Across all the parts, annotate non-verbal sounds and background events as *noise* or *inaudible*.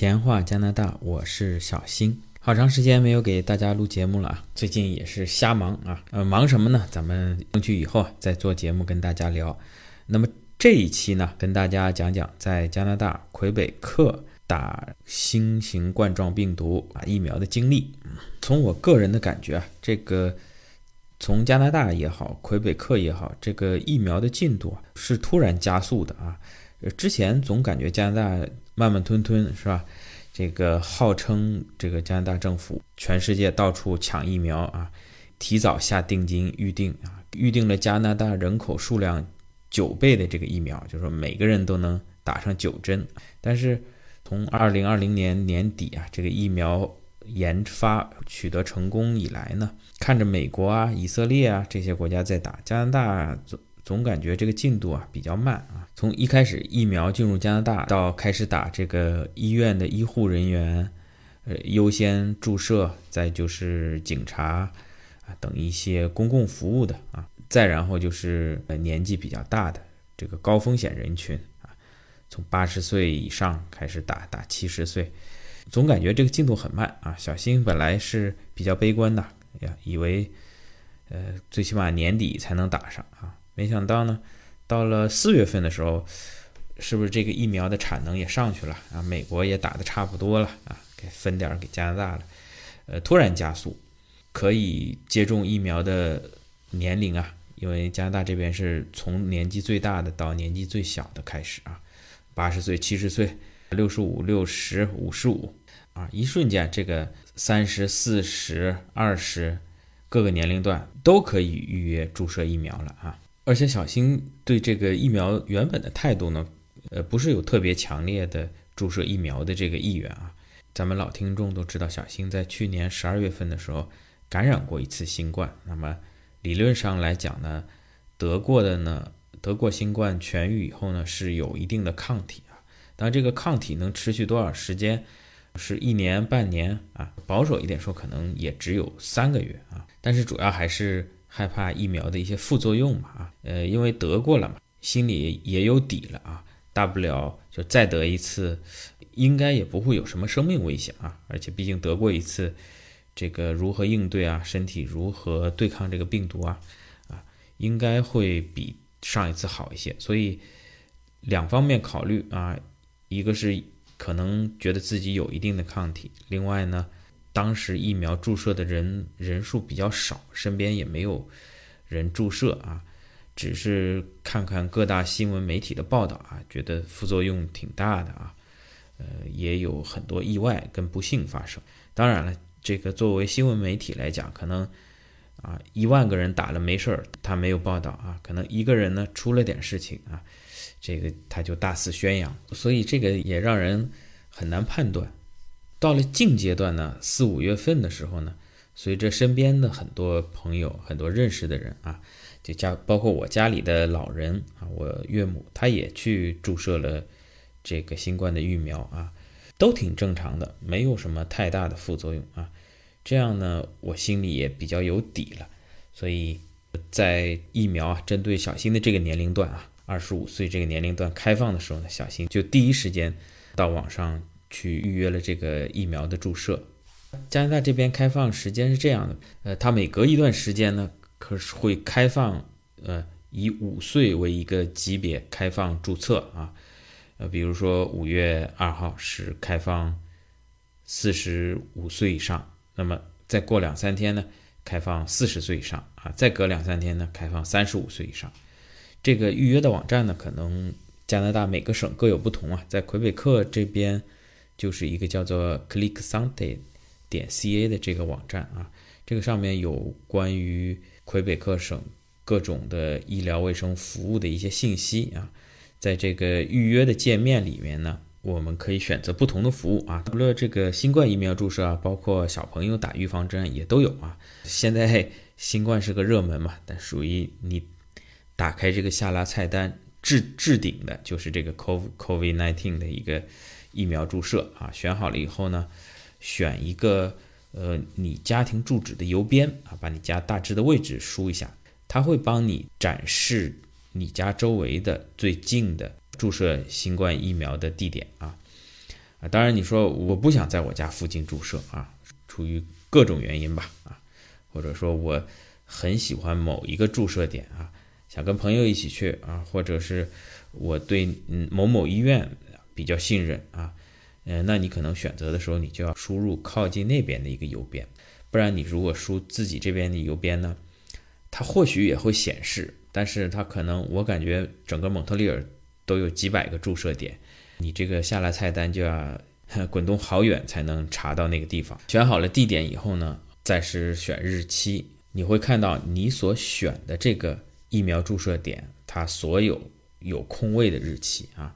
闲话加拿大，我是小新。好长时间没有给大家录节目了啊，最近也是瞎忙啊。呃，忙什么呢？咱们争取以后再做节目跟大家聊。那么这一期呢，跟大家讲讲在加拿大魁北克打新型冠状病毒啊疫苗的经历。从我个人的感觉啊，这个从加拿大也好，魁北克也好，这个疫苗的进度啊是突然加速的啊。呃，之前总感觉加拿大。慢慢吞吞是吧？这个号称这个加拿大政府全世界到处抢疫苗啊，提早下定金预定啊，预定了加拿大人口数量九倍的这个疫苗，就是说每个人都能打上九针。但是从二零二零年年底啊，这个疫苗研发取得成功以来呢，看着美国啊、以色列啊这些国家在打，加拿大总感觉这个进度啊比较慢啊。从一开始疫苗进入加拿大到开始打这个医院的医护人员，呃优先注射，再就是警察啊等一些公共服务的啊，再然后就是呃年纪比较大的这个高风险人群啊，从八十岁以上开始打，打七十岁，总感觉这个进度很慢啊。小新本来是比较悲观的呀，以为呃最起码年底才能打上啊，没想到呢。到了四月份的时候，是不是这个疫苗的产能也上去了啊？美国也打的差不多了啊，给分点给加拿大了，呃，突然加速，可以接种疫苗的年龄啊，因为加拿大这边是从年纪最大的到年纪最小的开始啊，八十岁、七十岁、六十五、六十五十五啊，一瞬间这个三十四十、二十各个年龄段都可以预约注射疫苗了啊。而且小新对这个疫苗原本的态度呢，呃，不是有特别强烈的注射疫苗的这个意愿啊。咱们老听众都知道，小新在去年十二月份的时候感染过一次新冠。那么理论上来讲呢，得过的呢，得过新冠痊愈以后呢，是有一定的抗体啊。当，这个抗体能持续多少时间，是一年半年啊？保守一点说，可能也只有三个月啊。但是主要还是。害怕疫苗的一些副作用嘛啊，呃，因为得过了嘛，心里也有底了啊，大不了就再得一次，应该也不会有什么生命危险啊，而且毕竟得过一次，这个如何应对啊，身体如何对抗这个病毒啊，啊，应该会比上一次好一些，所以两方面考虑啊，一个是可能觉得自己有一定的抗体，另外呢。当时疫苗注射的人人数比较少，身边也没有人注射啊，只是看看各大新闻媒体的报道啊，觉得副作用挺大的啊，呃，也有很多意外跟不幸发生。当然了，这个作为新闻媒体来讲，可能啊一万个人打了没事儿，他没有报道啊，可能一个人呢出了点事情啊，这个他就大肆宣扬，所以这个也让人很难判断。到了近阶段呢，四五月份的时候呢，随着身边的很多朋友、很多认识的人啊，就家包括我家里的老人啊，我岳母她也去注射了这个新冠的疫苗啊，都挺正常的，没有什么太大的副作用啊。这样呢，我心里也比较有底了。所以在疫苗啊针对小新的这个年龄段啊，二十五岁这个年龄段开放的时候呢，小新就第一时间到网上。去预约了这个疫苗的注射。加拿大这边开放时间是这样的，呃，它每隔一段时间呢，可是会开放，呃，以五岁为一个级别开放注册啊，呃，比如说五月二号是开放四十五岁以上，那么再过两三天呢，开放四十岁以上啊，再隔两三天呢，开放三十五岁以上。这个预约的网站呢，可能加拿大每个省各有不同啊，在魁北克这边。就是一个叫做 ClickSante 点 ca 的这个网站啊，这个上面有关于魁北克省各种的医疗卫生服务的一些信息啊，在这个预约的界面里面呢，我们可以选择不同的服务啊，除了这个新冠疫苗注射啊，包括小朋友打预防针也都有啊。现在新冠是个热门嘛，但属于你打开这个下拉菜单置置顶的就是这个 COVI Covid nineteen 的一个。疫苗注射啊，选好了以后呢，选一个呃你家庭住址的邮编啊，把你家大致的位置输一下，它会帮你展示你家周围的最近的注射新冠疫苗的地点啊。啊。当然，你说我不想在我家附近注射啊，出于各种原因吧啊，或者说我很喜欢某一个注射点啊，想跟朋友一起去啊，或者是我对嗯某某医院比较信任啊，嗯，那你可能选择的时候，你就要输入靠近那边的一个邮编，不然你如果输自己这边的邮编呢，它或许也会显示。但是它可能，我感觉整个蒙特利尔都有几百个注射点，你这个下来菜单就要滚动好远才能查到那个地方。选好了地点以后呢，再是选日期，你会看到你所选的这个疫苗注射点，它所有有空位的日期啊。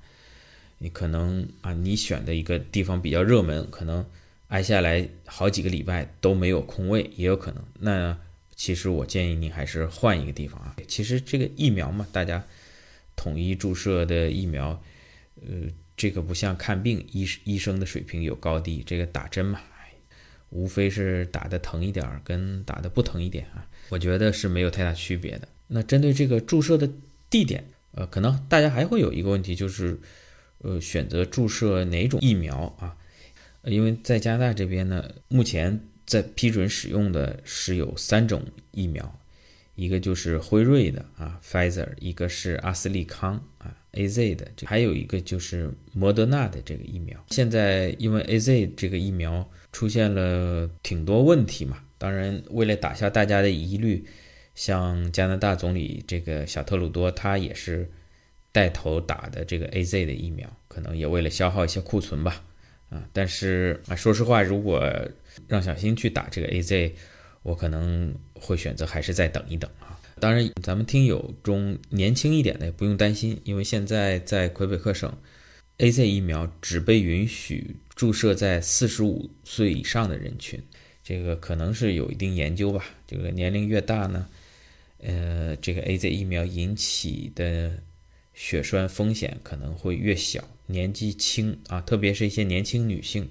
你可能啊，你选的一个地方比较热门，可能挨下来好几个礼拜都没有空位，也有可能。那其实我建议你还是换一个地方啊。其实这个疫苗嘛，大家统一注射的疫苗，呃，这个不像看病，医医生的水平有高低。这个打针嘛，无非是打的疼一点儿，跟打的不疼一点啊，我觉得是没有太大区别的。那针对这个注射的地点，呃，可能大家还会有一个问题，就是呃，选择注射哪种疫苗啊？因为在加拿大这边呢，目前。在批准使用的是有三种疫苗，一个就是辉瑞的啊，Pfizer，一个是阿斯利康啊，AZ 的，还有一个就是莫德纳的这个疫苗。现在因为 AZ 这个疫苗出现了挺多问题嘛，当然为了打消大家的疑虑，像加拿大总理这个小特鲁多他也是带头打的这个 AZ 的疫苗，可能也为了消耗一些库存吧。啊，但是啊，说实话，如果让小新去打这个 A Z，我可能会选择还是再等一等啊。当然，咱们听友中年轻一点的也不用担心，因为现在在魁北克省，A Z 疫苗只被允许注射在四十五岁以上的人群，这个可能是有一定研究吧。这个年龄越大呢，呃，这个 A Z 疫苗引起的血栓风险可能会越小。年纪轻啊，特别是一些年轻女性，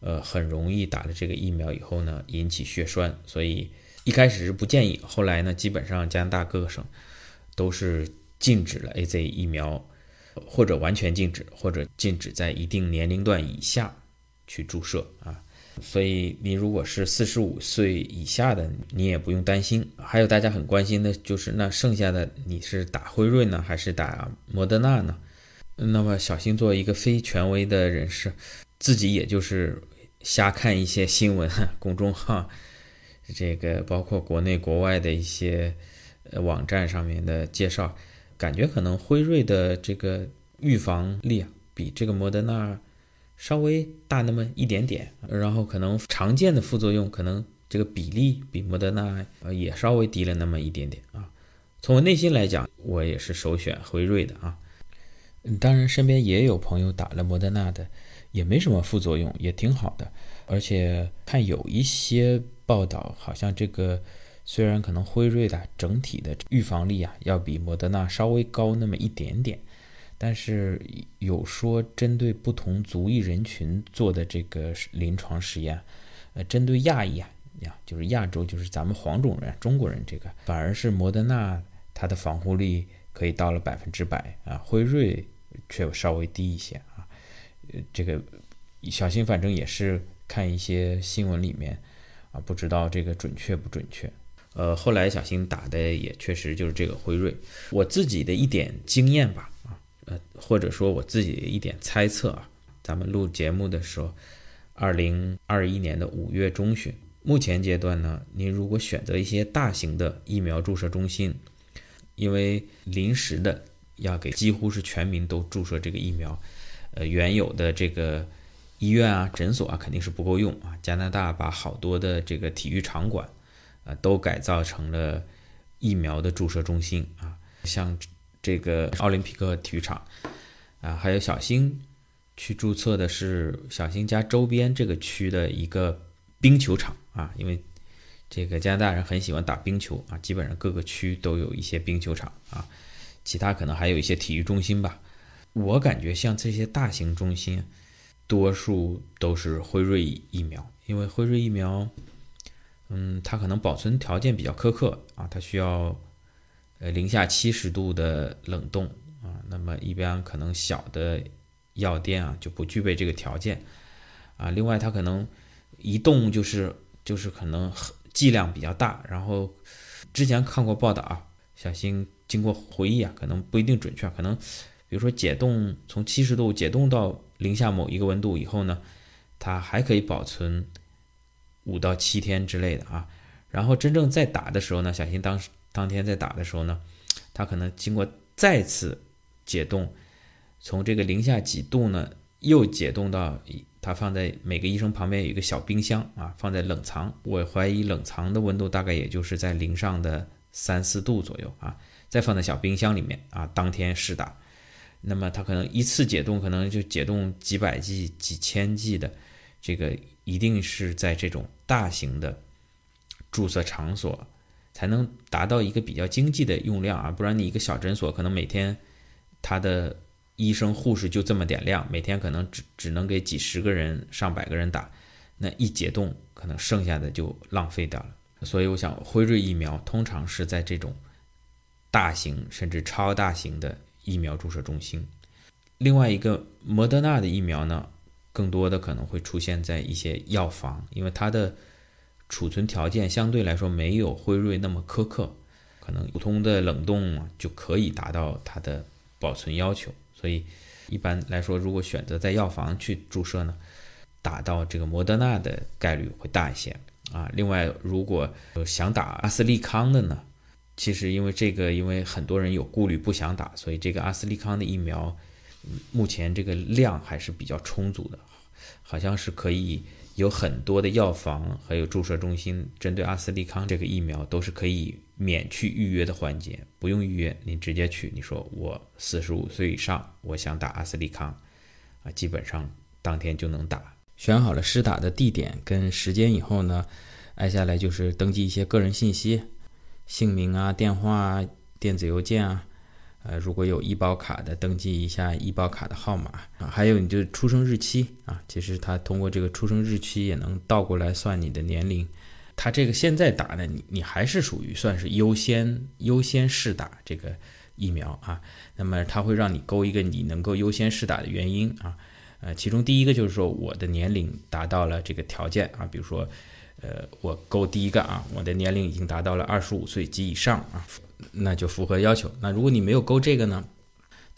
呃，很容易打了这个疫苗以后呢，引起血栓，所以一开始是不建议，后来呢，基本上加拿大各个省都是禁止了 A Z 疫苗，或者完全禁止，或者禁止在一定年龄段以下去注射啊。所以你如果是四十五岁以下的，你也不用担心。还有大家很关心的就是，那剩下的你是打辉瑞呢，还是打莫德纳呢？那么，小新作为一个非权威的人士，自己也就是瞎看一些新闻公众号，这个包括国内国外的一些网站上面的介绍，感觉可能辉瑞的这个预防力啊，比这个莫德纳稍微大那么一点点，然后可能常见的副作用可能这个比例比莫德纳呃也稍微低了那么一点点啊。从我内心来讲，我也是首选辉瑞的啊。当然，身边也有朋友打了莫德纳的，也没什么副作用，也挺好的。而且看有一些报道，好像这个虽然可能辉瑞的整体的预防力啊，要比莫德纳稍微高那么一点点，但是有说针对不同族裔人群做的这个临床实验，呃，针对亚裔啊，呀，就是亚洲，就是咱们黄种人、中国人这个，反而是莫德纳它的防护力可以到了百分之百啊，辉瑞。却稍微低一些啊，呃，这个小新反正也是看一些新闻里面啊，不知道这个准确不准确。呃，后来小新打的也确实就是这个辉瑞。我自己的一点经验吧，啊，呃，或者说我自己一点猜测啊，咱们录节目的时候，二零二一年的五月中旬，目前阶段呢，您如果选择一些大型的疫苗注射中心，因为临时的。要给几乎是全民都注射这个疫苗，呃，原有的这个医院啊、诊所啊肯定是不够用啊。加拿大把好多的这个体育场馆啊都改造成了疫苗的注射中心啊，像这个奥林匹克体育场。啊，还有小新去注册的是小新家周边这个区的一个冰球场。啊，因为这个加拿大人很喜欢打冰球啊，基本上各个区都有一些冰球场。啊。其他可能还有一些体育中心吧，我感觉像这些大型中心，多数都是辉瑞疫苗，因为辉瑞疫苗，嗯，它可能保存条件比较苛刻啊，它需要呃零下七十度的冷冻啊，那么一般可能小的药店啊就不具备这个条件啊。另外，它可能一动就是就是可能剂量比较大，然后之前看过报道啊，小新经过回忆啊，可能不一定准确，可能比如说解冻从七十度解冻到零下某一个温度以后呢，它还可以保存五到七天之类的啊。然后真正在打的时候呢，小新当时当天在打的时候呢，它可能经过再次解冻，从这个零下几度呢，又解冻到它放在每个医生旁边有一个小冰箱啊，放在冷藏。我怀疑冷藏的温度大概也就是在零上的三四度左右啊，再放在小冰箱里面啊，当天试打。那么它可能一次解冻可能就解冻几百剂、几千剂的，这个一定是在这种大型的。注射场所才能达到一个比较经济的用量啊，不然你一个小诊所可能每天他的医生护士就这么点量，每天可能只只能给几十个人、上百个人打，那一解冻可能剩下的就浪费掉了。所以我想，辉瑞疫苗通常是在这种大型甚至超大型的疫苗注射中心。另外一个莫德纳的疫苗呢，更多的可能会出现在一些药房，因为它的。储存条件相对来说没有辉瑞那么苛刻，可能普通的冷冻就可以达到它的保存要求。所以一般来说，如果选择在药房去注射呢，打到这个莫德纳的概率会大一些啊。另外，如果想打阿斯利康的呢，其实因为这个，因为很多人有顾虑不想打，所以这个阿斯利康的疫苗目前这个量还是比较充足的，好像是可以。有很多的药房还有注射中心，针对阿斯利康这个疫苗都是可以免去预约的环节，不用预约，你直接去。你说我四十五岁以上，我想打阿斯利康，啊，基本上当天就能打。选好了施打的地点跟时间以后呢，挨下来就是登记一些个人信息，姓名啊、电话啊、电子邮件啊。呃，如果有医保卡的，登记一下医保卡的号码啊，还有你就出生日期啊，其实它通过这个出生日期也能倒过来算你的年龄。它这个现在打的你，你还是属于算是优先优先试打这个疫苗啊。那么它会让你勾一个你能够优先试打的原因啊，呃，其中第一个就是说我的年龄达到了这个条件啊，比如说，呃，我勾第一个啊，我的年龄已经达到了二十五岁及以上啊。那就符合要求。那如果你没有勾这个呢？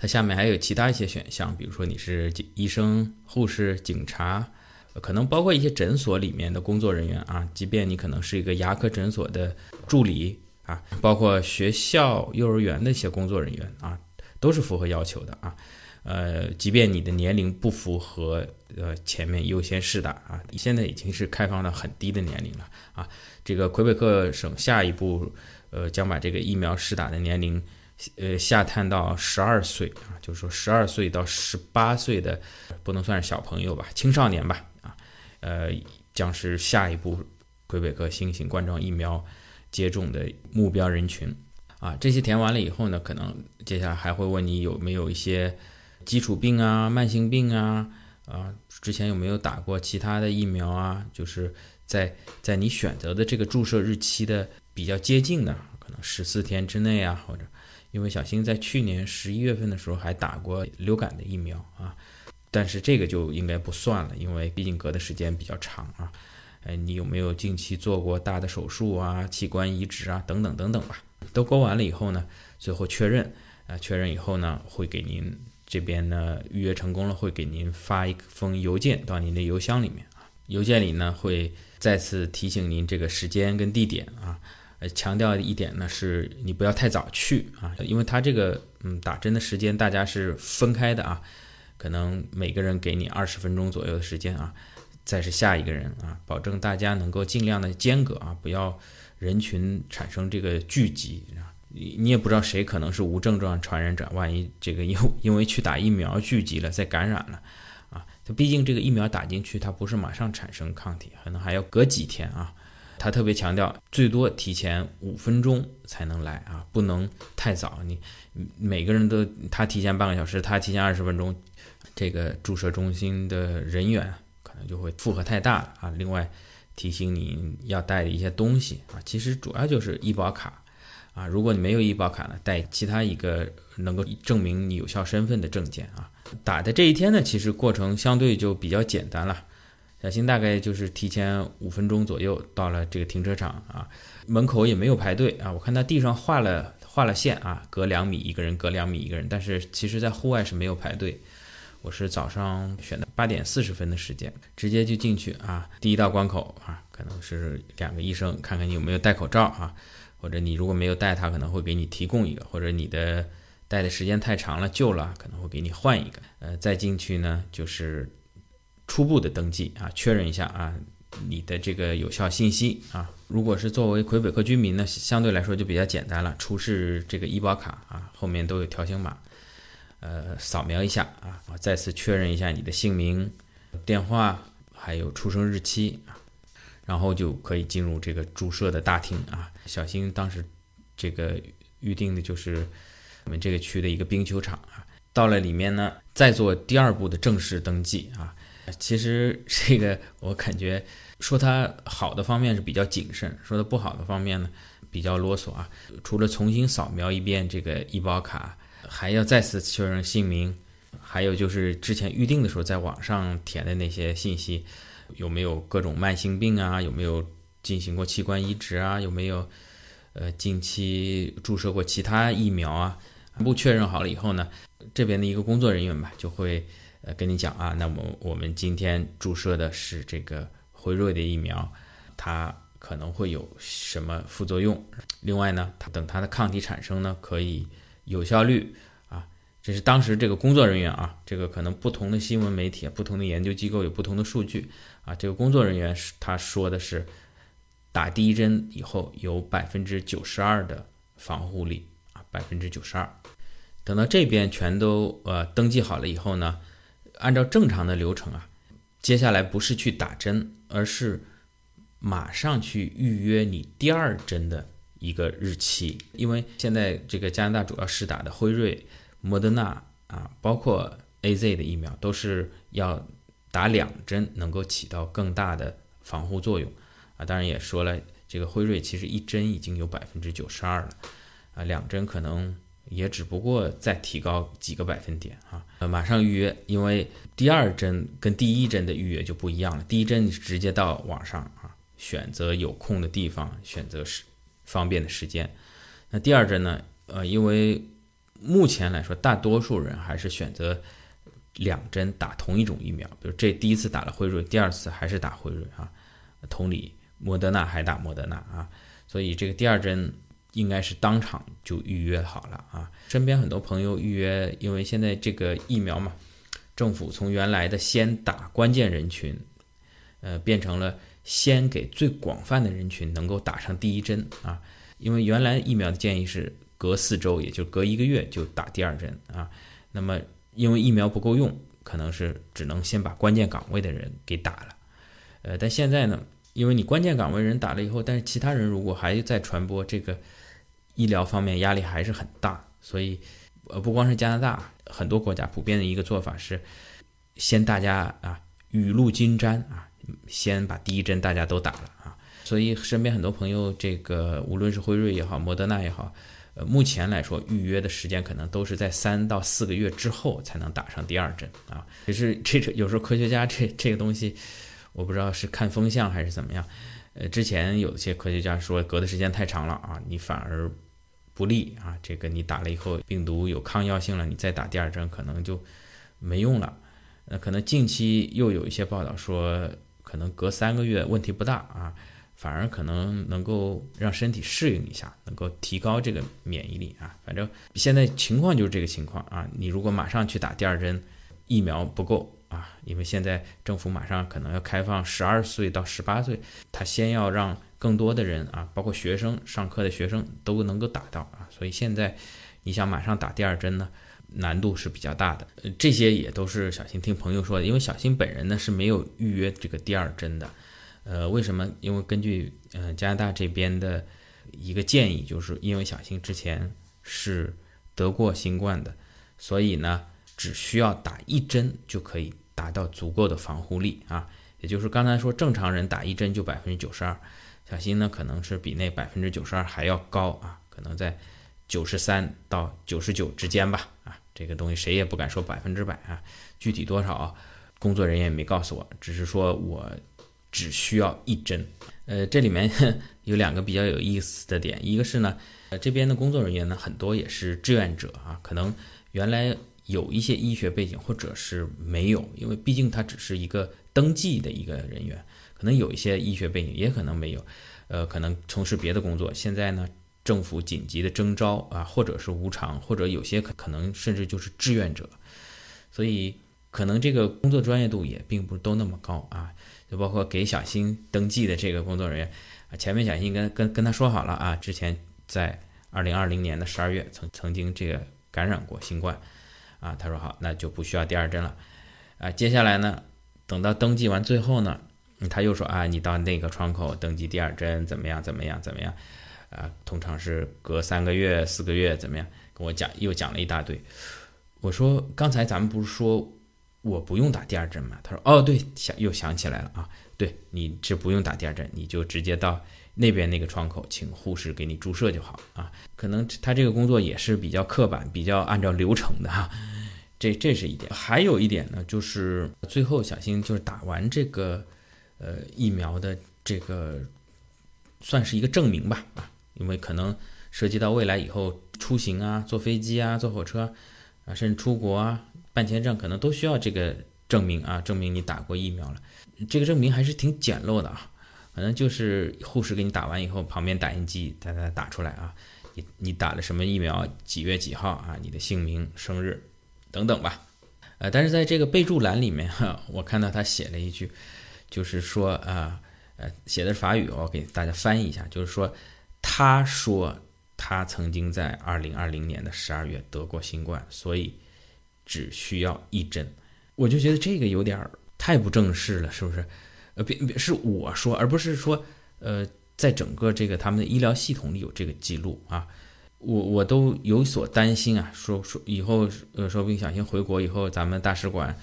它下面还有其他一些选项，比如说你是医生、护士、警察，可能包括一些诊所里面的工作人员啊。即便你可能是一个牙科诊所的助理啊，包括学校、幼儿园的一些工作人员啊，都是符合要求的啊。呃，即便你的年龄不符合呃前面优先试打啊，你现在已经是开放到很低的年龄了啊。这个魁北克省下一步。呃，将把这个疫苗试打的年龄，呃，下探到十二岁啊，就是说十二岁到十八岁的，不能算是小朋友吧，青少年吧，啊，呃，将是下一步魁北克新型冠状疫苗接种的目标人群啊。这些填完了以后呢，可能接下来还会问你有没有一些基础病啊、慢性病啊，啊，之前有没有打过其他的疫苗啊？就是在在你选择的这个注射日期的。比较接近的，可能十四天之内啊，或者，因为小新在去年十一月份的时候还打过流感的疫苗啊，但是这个就应该不算了，因为毕竟隔的时间比较长啊。哎，你有没有近期做过大的手术啊、器官移植啊等等等等吧？都勾完了以后呢，最后确认啊，确认以后呢，会给您这边呢预约成功了，会给您发一封邮件到您的邮箱里面啊，邮件里呢会再次提醒您这个时间跟地点啊。呃，强调一点呢，是你不要太早去啊，因为他这个嗯打针的时间大家是分开的啊，可能每个人给你二十分钟左右的时间啊，再是下一个人啊，保证大家能够尽量的间隔啊，不要人群产生这个聚集啊，你你也不知道谁可能是无症状传染者，万一这个因因为去打疫苗聚集了再感染了啊，它毕竟这个疫苗打进去它不是马上产生抗体，可能还要隔几天啊。他特别强调，最多提前五分钟才能来啊，不能太早。你每个人都他提前半个小时，他提前二十分钟，这个注射中心的人员可能就会负荷太大了啊。另外提醒你要带的一些东西啊，其实主要就是医保卡啊。如果你没有医保卡呢，带其他一个能够证明你有效身份的证件啊。打的这一天呢，其实过程相对就比较简单了。小新大概就是提前五分钟左右到了这个停车场啊，门口也没有排队啊。我看他地上画了画了线啊，隔两米一个人，隔两米一个人。但是其实在户外是没有排队。我是早上选的八点四十分的时间，直接就进去啊。第一道关口啊，可能是两个医生看看你有没有戴口罩啊，或者你如果没有戴，他可能会给你提供一个，或者你的戴的时间太长了旧了，可能会给你换一个。呃，再进去呢就是初步的登记啊，确认一下啊你的这个有效信息啊。如果是作为魁北克居民呢，相对来说就比较简单了，出示这个医保卡啊，后面都有条形码。呃，扫描一下啊，再次确认一下你的姓名、电话，还有出生日期啊，然后就可以进入这个注射的大厅啊。小新当时这个预定的就是我们这个区的一个冰球场啊。到了里面呢，再做第二步的正式登记啊。其实 *laughs* 这个我感觉说它好的方面是比较谨慎，说的不好的方面呢比较啰嗦啊。除了重新扫描一遍这个医保卡。还要再次确认姓名，还有就是之前预定的时候在网上填的那些信息，有没有各种慢性病啊？有没有进行过器官移植啊？有没有呃近期注射过其他疫苗啊？全部确认好了以后呢，这边的一个工作人员吧就会呃跟你讲啊，那么我们今天注射的是这个辉瑞的疫苗，它可能会有什么副作用？另外呢，它等它的抗体产生呢，可以。有效率啊，这是当时这个工作人员啊，这个可能不同的新闻媒体、不同的研究机构有不同的数据啊。这个工作人员是他说的是，打第一针以后有百分之九十二的防护力啊，百分之九十二。等到这边全都呃登记好了以后呢，按照正常的流程啊，接下来不是去打针，而是马上去预约你第二针的。一个日期，因为现在这个加拿大主要是打的辉瑞、莫德纳啊，包括 A Z 的疫苗，都是要打两针能够起到更大的防护作用啊。当然也说了，这个辉瑞其实一针已经有百分之九十二了啊，两针可能也只不过再提高几个百分点啊。呃，马上预约，因为第二针跟第一针的预约就不一样了，第一针你是直接到网上啊，选择有空的地方，选择时。方便的时间，那第二针呢？呃，因为目前来说，大多数人还是选择两针打同一种疫苗，比如这第一次打了辉瑞，第二次还是打辉瑞啊。同理，莫德纳还打莫德纳啊，所以这个第二针应该是当场就预约好了啊。身边很多朋友预约，因为现在这个疫苗嘛，政府从原来的先打关键人群，呃，变成了。先给最广泛的人群能够打上第一针啊，因为原来疫苗的建议是隔四周，也就隔一个月就打第二针啊。那么因为疫苗不够用，可能是只能先把关键岗位的人给打了。呃，但现在呢，因为你关键岗位人打了以后，但是其他人如果还在传播，这个医疗方面压力还是很大。所以，呃，不光是加拿大，很多国家普遍的一个做法是，先大家啊雨露均沾啊。先把第一针大家都打了啊，所以身边很多朋友，这个无论是辉瑞也好，莫德纳也好，呃，目前来说预约的时间可能都是在三到四个月之后才能打上第二针啊。其实这这有时候科学家这这个东西，我不知道是看风向还是怎么样。呃，之前有些科学家说隔的时间太长了啊，你反而不利啊。这个你打了以后病毒有抗药性了，你再打第二针可能就没用了。那可能近期又有一些报道说。可能隔三个月问题不大啊，反而可能能够让身体适应一下，能够提高这个免疫力啊。反正现在情况就是这个情况啊。你如果马上去打第二针，疫苗不够啊，因为现在政府马上可能要开放十二岁到十八岁，他先要让更多的人啊，包括学生上课的学生都能够打到啊。所以现在你想马上打第二针呢？难度是比较大的，呃，这些也都是小新听朋友说的，因为小新本人呢是没有预约这个第二针的，呃，为什么？因为根据呃加拿大这边的一个建议，就是因为小新之前是得过新冠的，所以呢只需要打一针就可以达到足够的防护力啊，也就是刚才说正常人打一针就百分之九十二，小新呢可能是比那百分之九十二还要高啊。可能在九十三到九十九之间吧，啊，这个东西谁也不敢说百分之百啊，具体多少，工作人员也没告诉我，只是说我只需要一针。呃，这里面 *laughs* 有两个比较有意思的点，一个是呢，呃，这边的工作人员呢很多也是志愿者啊，可能原来有一些医学背景，或者是没有，因为毕竟他只是一个登记的一个人员。可能有一些医学背景，也可能没有，呃，可能从事别的工作。现在呢，政府紧急的征招啊，或者是无偿，或者有些可可能甚至就是志愿者，所以可能这个工作专业度也并不都那么高啊。就包括给小新登记的这个工作人员啊，前面小新跟跟跟他说好了啊，之前在二零二零年的十二月曾曾经这个感染过新冠啊，他说好，那就不需要第二针了啊。接下来呢，等到登记完最后呢。他又说啊，你到那个窗口登记第二针怎么样？怎么样？怎么样？啊，通常是隔三个月、四个月怎么样？跟我讲，又讲了一大堆。我说刚才咱们不是说我不用打第二针吗？他说哦，对，想又想起来了啊，对，你这不用打第二针，你就直接到那边那个窗口，请护士给你注射就好啊。可能他这个工作也是比较刻板，比较按照流程的哈。这这是一点，还有一点呢，就是最后小新就是打完这个。呃，疫苗的这个算是一个证明吧，啊，因为可能涉及到未来以后出行啊，坐飞机啊，坐火车啊，甚至出国啊，办签证可能都需要这个证明啊，证明你打过疫苗了。这个证明还是挺简陋的啊，可能就是护士给你打完以后，旁边打印机哒哒打出来啊，你你打了什么疫苗，几月几号啊，你的姓名、生日等等吧。呃，但是在这个备注栏里面哈，我看到他写了一句。就是说啊，呃，写的是法语，我给大家翻译一下。就是说，他说他曾经在二零二零年的十二月得过新冠，所以只需要一针。我就觉得这个有点太不正式了，是不是？呃，别别是我说，而不是说，呃，在整个这个他们的医疗系统里有这个记录啊，我我都有所担心啊。说说以后，呃，说不定小心回国以后，咱们大使馆。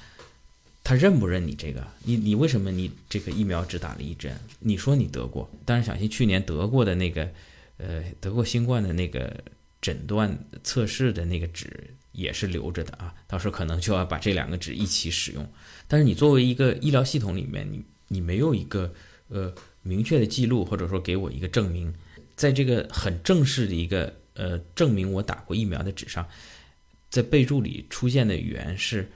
他认不认你这个？你你为什么你这个疫苗只打了一针？你说你得过，但是小心去年得过的那个，呃，得过新冠的那个诊断测试的那个纸也是留着的啊，到时候可能就要把这两个纸一起使用。但是你作为一个医疗系统里面，你你没有一个呃明确的记录，或者说给我一个证明，在这个很正式的一个呃证明我打过疫苗的纸上，在备注里出现的语言是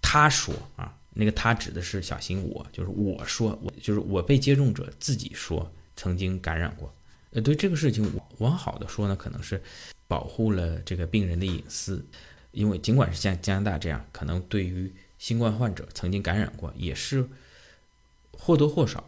他说啊。那个他指的是小心，我就是我说，我就是我被接种者自己说曾经感染过。呃，对这个事情，往好的说呢，可能是保护了这个病人的隐私，因为尽管是像加拿大这样，可能对于新冠患者曾经感染过，也是或多或少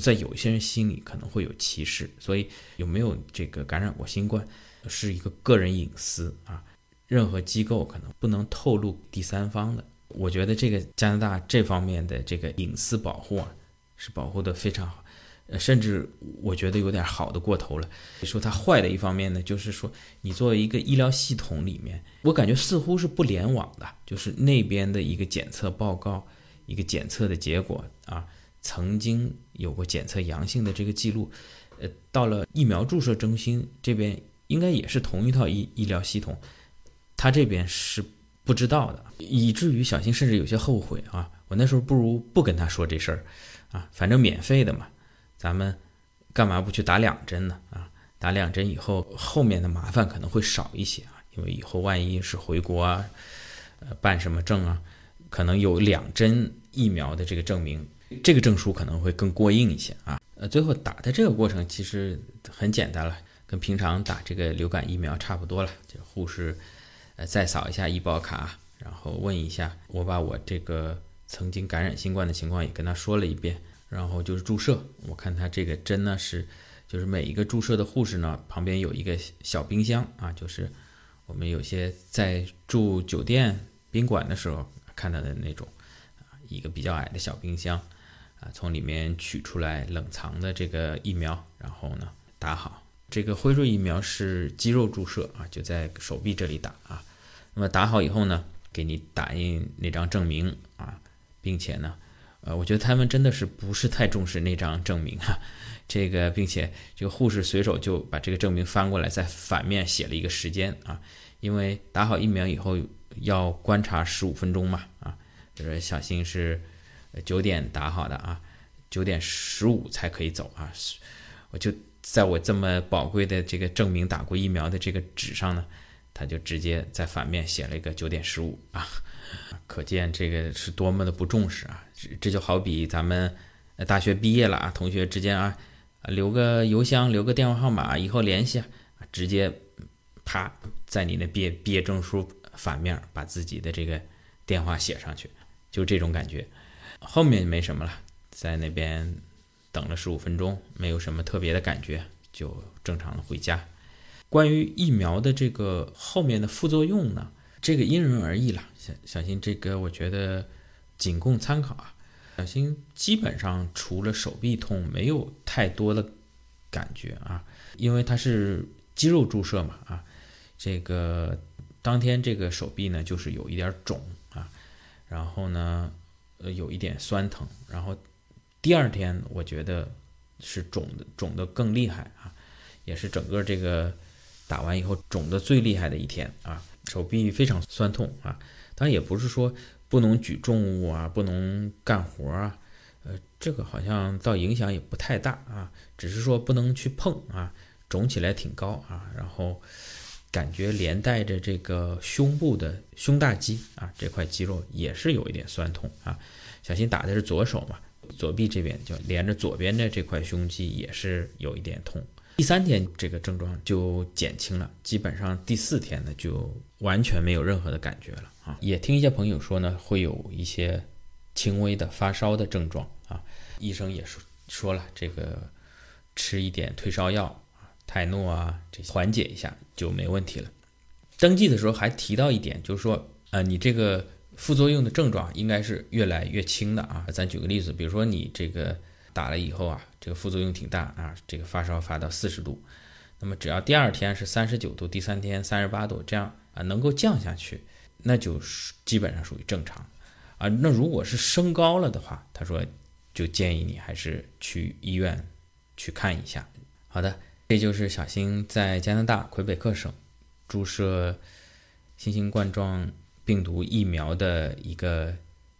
在有些人心里可能会有歧视。所以有没有这个感染过新冠，是一个个人隐私啊，任何机构可能不能透露第三方的。我觉得这个加拿大这方面的这个隐私保护啊，是保护的非常好，呃，甚至我觉得有点好的过头了。说它坏的一方面呢，就是说你作为一个医疗系统里面，我感觉似乎是不联网的，就是那边的一个检测报告、一个检测的结果啊，曾经有过检测阳性的这个记录，呃，到了疫苗注射中心这边，应该也是同一套医医疗系统，它这边是。不知道的，以至于小新甚至有些后悔啊！我那时候不如不跟他说这事儿，啊，反正免费的嘛，咱们干嘛不去打两针呢？啊，打两针以后，后面的麻烦可能会少一些啊，因为以后万一是回国啊，呃，办什么证啊，可能有两针疫苗的这个证明，这个证书可能会更过硬一些啊。呃，最后打的这个过程其实很简单了，跟平常打这个流感疫苗差不多了，就护士。呃，再扫一下医保卡，然后问一下，我把我这个曾经感染新冠的情况也跟他说了一遍，然后就是注射。我看他这个针呢是，就是每一个注射的护士呢旁边有一个小冰箱啊，就是我们有些在住酒店宾馆的时候看到的那种啊，一个比较矮的小冰箱啊，从里面取出来冷藏的这个疫苗，然后呢打好。这个辉瑞疫苗是肌肉注射啊，就在手臂这里打啊。那么打好以后呢，给你打印那张证明啊，并且呢，呃，我觉得他们真的是不是太重视那张证明哈，这个，并且这个护士随手就把这个证明翻过来，在反面写了一个时间啊，因为打好疫苗以后要观察十五分钟嘛啊，就是小新是九点打好的啊，九点十五才可以走啊，我就在我这么宝贵的这个证明打过疫苗的这个纸上呢，他就直接在反面写了一个九点十五啊。*laughs* 可见这个是多么的不重视啊！这这就好比咱们大学毕业了啊，同学之间啊，留个邮箱，留个电话号码，以后联系啊，直接啪在你的毕业毕业证书反面把自己的这个电话写上去，就这种感觉。后面没什么了，在那边等了十五分钟，没有什么特别的感觉，就正常的回家。关于疫苗的这个后面的副作用呢？这个因人而异了，小小新这个我觉得仅供参考啊。小新基本上除了手臂痛，没有太多的感觉啊，因为它是肌肉注射嘛啊。这个当天这个手臂呢就是有一点肿啊，然后呢呃有一点酸疼，然后第二天我觉得是肿的肿的更厉害啊，也是整个这个打完以后肿的最厉害的一天啊。手臂非常酸痛啊，当然也不是说不能举重物啊，不能干活啊，呃，这个好像倒影响也不太大啊，只是说不能去碰啊，肿起来挺高啊，然后感觉连带着这个胸部的胸大肌啊这块肌肉也是有一点酸痛啊。小新打的是左手嘛，左臂这边就连着左边的这块胸肌也是有一点痛。第三天这个症状就减轻了，基本上第四天呢就完全没有任何的感觉了啊！也听一些朋友说呢，会有一些轻微的发烧的症状啊，医生也说说了，这个吃一点退烧药啊，泰诺啊，这些缓解一下就没问题了。登记的时候还提到一点，就是说，呃，你这个副作用的症状应该是越来越轻的啊。咱举个例子，比如说你这个。打了以后啊，这个副作用挺大啊，这个发烧发到四十度，那么只要第二天是三十九度，第三天三十八度，这样啊能够降下去，那就基本上属于正常啊。那如果是升高了的话，他说就建议你还是去医院去看一下。好的，这就是小新在加拿大魁北克省注射新型冠状病毒疫苗的一个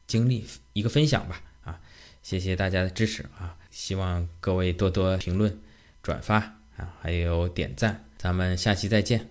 经历，一个分享吧啊。谢谢大家的支持啊！希望各位多多评论、转发啊，还有点赞。咱们下期再见。